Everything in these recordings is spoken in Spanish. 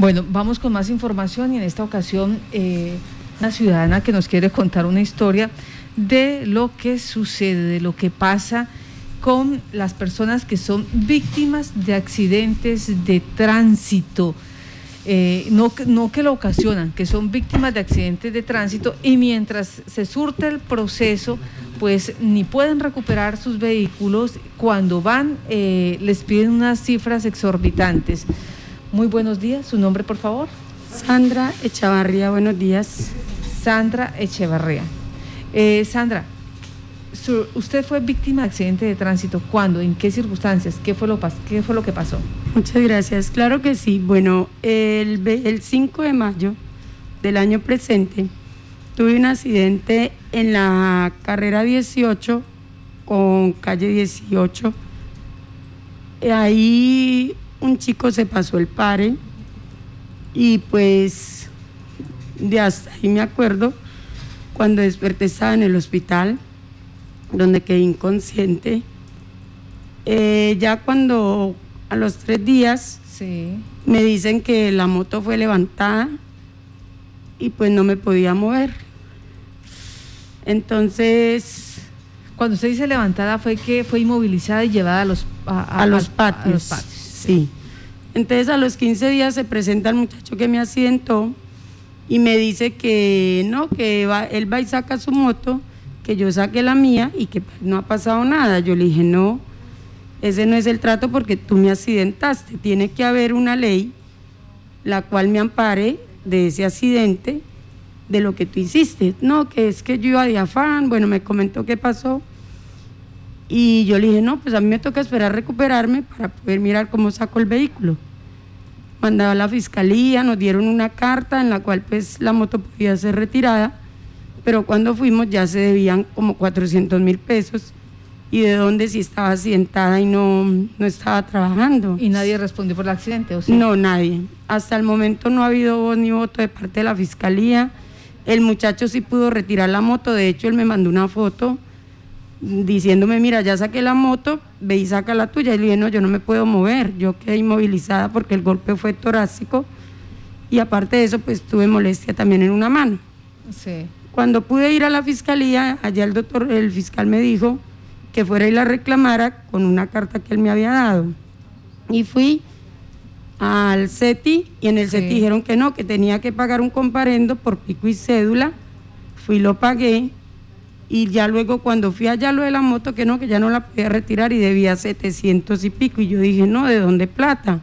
Bueno, vamos con más información y en esta ocasión eh, una ciudadana que nos quiere contar una historia de lo que sucede, de lo que pasa con las personas que son víctimas de accidentes de tránsito. Eh, no, que lo ocasionan, que son víctimas de accidentes de tránsito y mientras se surte el proceso, pues ni pueden recuperar sus vehículos, cuando van eh, les piden unas cifras exorbitantes. Muy buenos días, su nombre por favor. Sandra Echavarría, buenos días. Sandra Echevarría. Eh, Sandra, usted fue víctima de accidente de tránsito. ¿Cuándo? ¿En qué circunstancias? ¿Qué fue lo, qué fue lo que pasó? Muchas gracias. Claro que sí. Bueno, el, el 5 de mayo del año presente tuve un accidente en la carrera 18 con calle 18. Ahí un chico se pasó el pare y pues de hasta ahí me acuerdo cuando desperté estaba en el hospital donde quedé inconsciente. Eh, ya cuando a los tres días me dicen que la moto fue levantada y pues no me podía mover. Entonces... Cuando usted dice levantada fue que fue inmovilizada y llevada a los, a, los, patios, a los patios. Sí. Entonces a los 15 días se presenta el muchacho que me accidentó y me dice que no, que él va y saca su moto que yo saque la mía y que no ha pasado nada. Yo le dije, no, ese no es el trato porque tú me accidentaste. Tiene que haber una ley la cual me ampare de ese accidente, de lo que tú hiciste. No, que es que yo iba de afán, bueno, me comentó qué pasó. Y yo le dije, no, pues a mí me toca esperar recuperarme para poder mirar cómo saco el vehículo. Mandaba a la fiscalía, nos dieron una carta en la cual pues la moto podía ser retirada pero cuando fuimos ya se debían como 400 mil pesos y de dónde si estaba sentada y no, no estaba trabajando. ¿Y nadie respondió por el accidente? ¿o No, nadie. Hasta el momento no ha habido voz ni voto de parte de la fiscalía. El muchacho sí pudo retirar la moto, de hecho él me mandó una foto diciéndome, mira, ya saqué la moto, ve y saca la tuya. Y le dije, no, yo no me puedo mover, yo quedé inmovilizada porque el golpe fue torácico y aparte de eso, pues tuve molestia también en una mano. Sí. Cuando pude ir a la fiscalía, allá el doctor, el fiscal me dijo que fuera y la reclamara con una carta que él me había dado. Y fui al CETI y en el CETI dijeron que no, que tenía que pagar un comparendo por pico y cédula. Fui, lo pagué y ya luego cuando fui allá lo de la moto, que no, que ya no la podía retirar y debía 700 y pico. Y yo dije, no, ¿de dónde plata?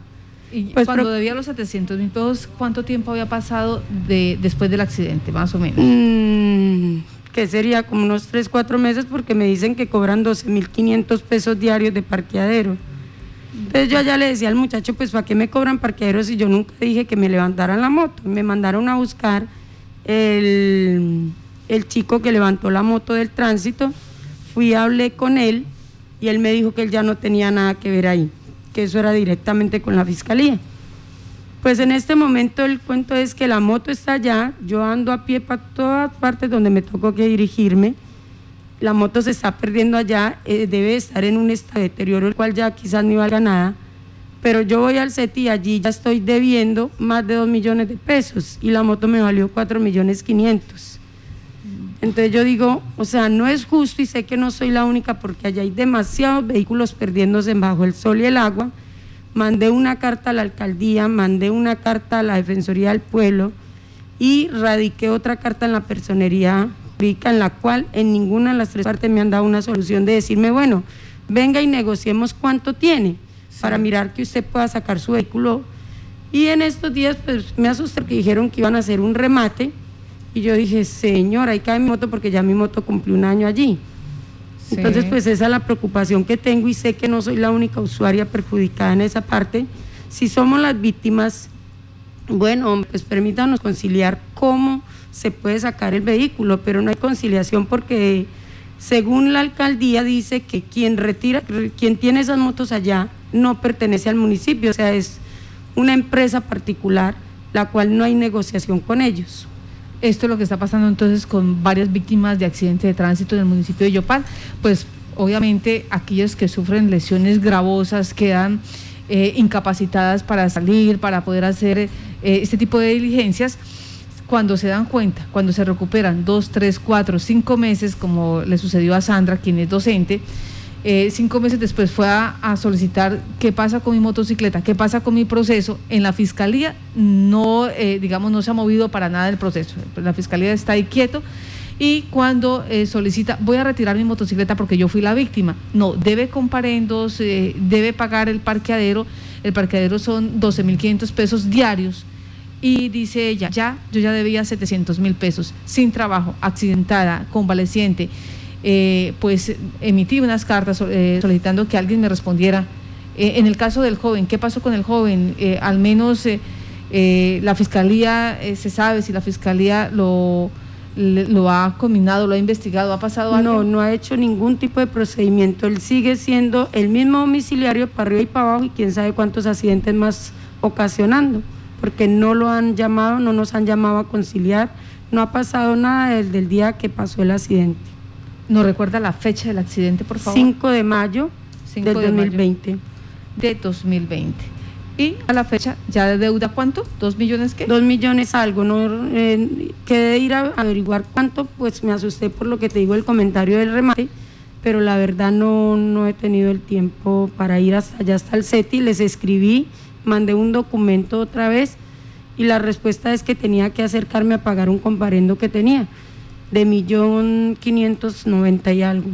Y pues, cuando debía los 700 mil pesos, ¿cuánto tiempo había pasado de, después del accidente, más o menos? Mm, que sería como unos 3, 4 meses porque me dicen que cobran 12 mil 500 pesos diarios de parqueadero. Entonces yo allá le decía al muchacho, pues ¿para qué me cobran parqueadero si yo nunca dije que me levantaran la moto? Me mandaron a buscar el, el chico que levantó la moto del tránsito, fui, hablé con él y él me dijo que él ya no tenía nada que ver ahí que eso era directamente con la fiscalía. Pues en este momento el cuento es que la moto está allá, yo ando a pie para todas partes donde me tocó que dirigirme, la moto se está perdiendo allá, eh, debe estar en un estado de deterioro, el cual ya quizás ni valga nada, pero yo voy al CETI y allí ya estoy debiendo más de 2 millones de pesos y la moto me valió 4 millones 500. Entonces yo digo, o sea, no es justo y sé que no soy la única porque allá hay demasiados vehículos perdiéndose bajo el sol y el agua. Mandé una carta a la alcaldía, mandé una carta a la Defensoría del Pueblo y radiqué otra carta en la personería pública en la cual en ninguna de las tres partes me han dado una solución de decirme, bueno, venga y negociemos cuánto tiene para mirar que usted pueda sacar su vehículo. Y en estos días pues me asusté que dijeron que iban a hacer un remate y yo dije, señor, ahí cae mi moto porque ya mi moto cumplió un año allí. Entonces, pues esa es la preocupación que tengo y sé que no soy la única usuaria perjudicada en esa parte. Si somos las víctimas, bueno, pues permítanos conciliar cómo se puede sacar el vehículo, pero no hay conciliación porque según la alcaldía dice que quien retira, quien tiene esas motos allá no pertenece al municipio, o sea, es una empresa particular, la cual no hay negociación con ellos. Esto es lo que está pasando entonces con varias víctimas de accidentes de tránsito en el municipio de Yopal. Pues obviamente aquellos que sufren lesiones gravosas quedan eh, incapacitadas para salir, para poder hacer eh, este tipo de diligencias, cuando se dan cuenta, cuando se recuperan dos, tres, cuatro, cinco meses, como le sucedió a Sandra, quien es docente, eh, cinco meses después fue a, solicitar qué pasa con mi motocicleta, qué pasa con mi proceso. En la fiscalía no, eh, digamos, no se ha movido para nada el proceso. La fiscalía está ahí quieto. Y cuando eh, solicita, voy a retirar mi motocicleta porque yo fui la víctima. No, debe comparendos, debe pagar el parqueadero. El parqueadero son 12.500 pesos diarios. Y dice ella, ya, yo ya debía 700 mil pesos, sin trabajo, accidentada, convaleciente eh, pues emití unas cartas eh, solicitando que alguien me respondiera. Eh, en el caso del joven, ¿qué pasó con el joven? al menos la fiscalía, se sabe si la fiscalía lo, lo ha combinado, lo ha investigado, ha pasado algo. No, no ha hecho ningún tipo de procedimiento. Él sigue siendo el mismo domiciliario para arriba y para abajo y quién sabe cuántos accidentes más ocasionando, porque no lo han llamado, no nos han llamado a conciliar, no ha pasado nada desde el día que pasó el accidente. ¿Nos recuerda la fecha del accidente, por favor? 5 de mayo 5 del 2020. de 2020. Y a la fecha, ¿ya de deuda cuánto? ¿Dos millones qué? Dos millones algo. No eh, quedé ir a averiguar cuánto, pues me asusté por lo que te digo el comentario del remate, pero la verdad no, no he tenido el tiempo para ir hasta allá hasta el CETI. Les escribí, mandé un documento otra vez y la respuesta es que tenía que acercarme a pagar un comparendo que tenía de millón quinientos noventa y algo.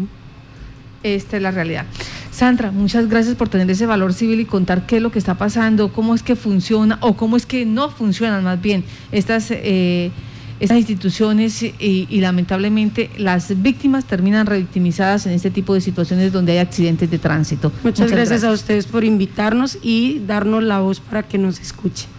Esta es la realidad. Sandra, muchas gracias por tener ese valor civil y contar qué es lo que está pasando, cómo es que funciona o cómo es que no funcionan más bien estas, eh, estas instituciones y, lamentablemente las víctimas terminan revictimizadas en este tipo de situaciones donde hay accidentes de tránsito. Muchas, gracias a ustedes por invitarnos y darnos la voz para que nos escuchen.